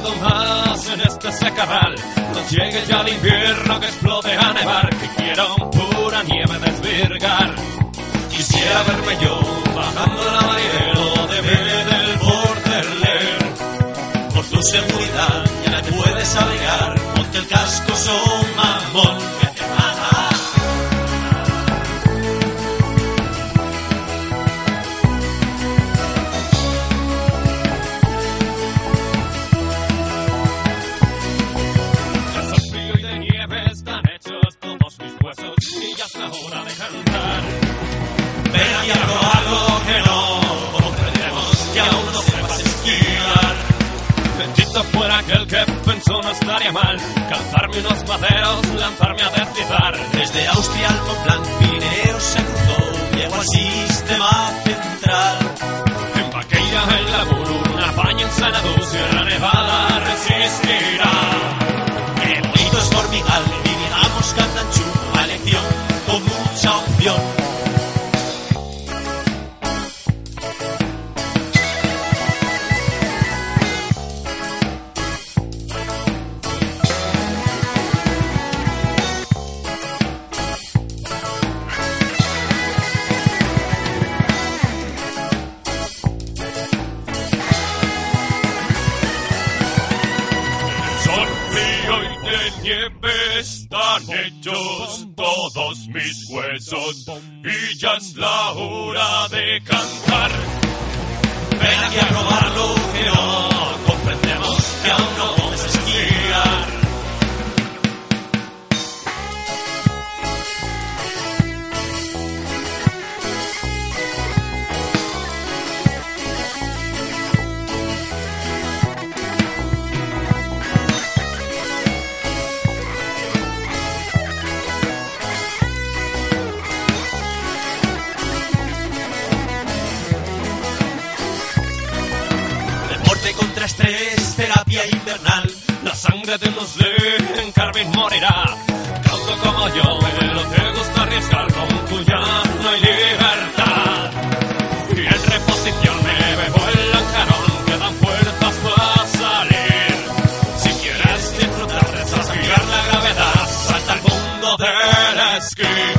Puedo más en este secaral. No llegue ya el invierno que explote a nevar. Que quiero pura nieve desvirgar. Quisiera verme yo bajando la marinero de B del Borderler. Por tu seguridad ya me puedes abrigar. Ponte el casco, son mamón. Calzarme unos maderos, lanzarme a deslizar Desde Austria al Mont Pirineo se cruzó, llegó al sistema central. En Vaqueira, en la Buruna, Paña, en Sanadú, Sierra Nevada resistirá Qué bonito es Formigal, vivamos Candanchú, a elección con mucha opción. Frío y de nieve están hechos todos mis huesos y ya es la hora de cantar. Ven aquí a probar lo que no el estrés, terapia invernal, la sangre de los leen, Carmen morirá. Tanto como yo, pero te gusta arriesgar, con tuya no hay libertad. Y en reposición me bebo el lanjarón, que dan puertas para salir. Si quieres disfrutar, desafiar la gravedad, salta al mundo del esquí.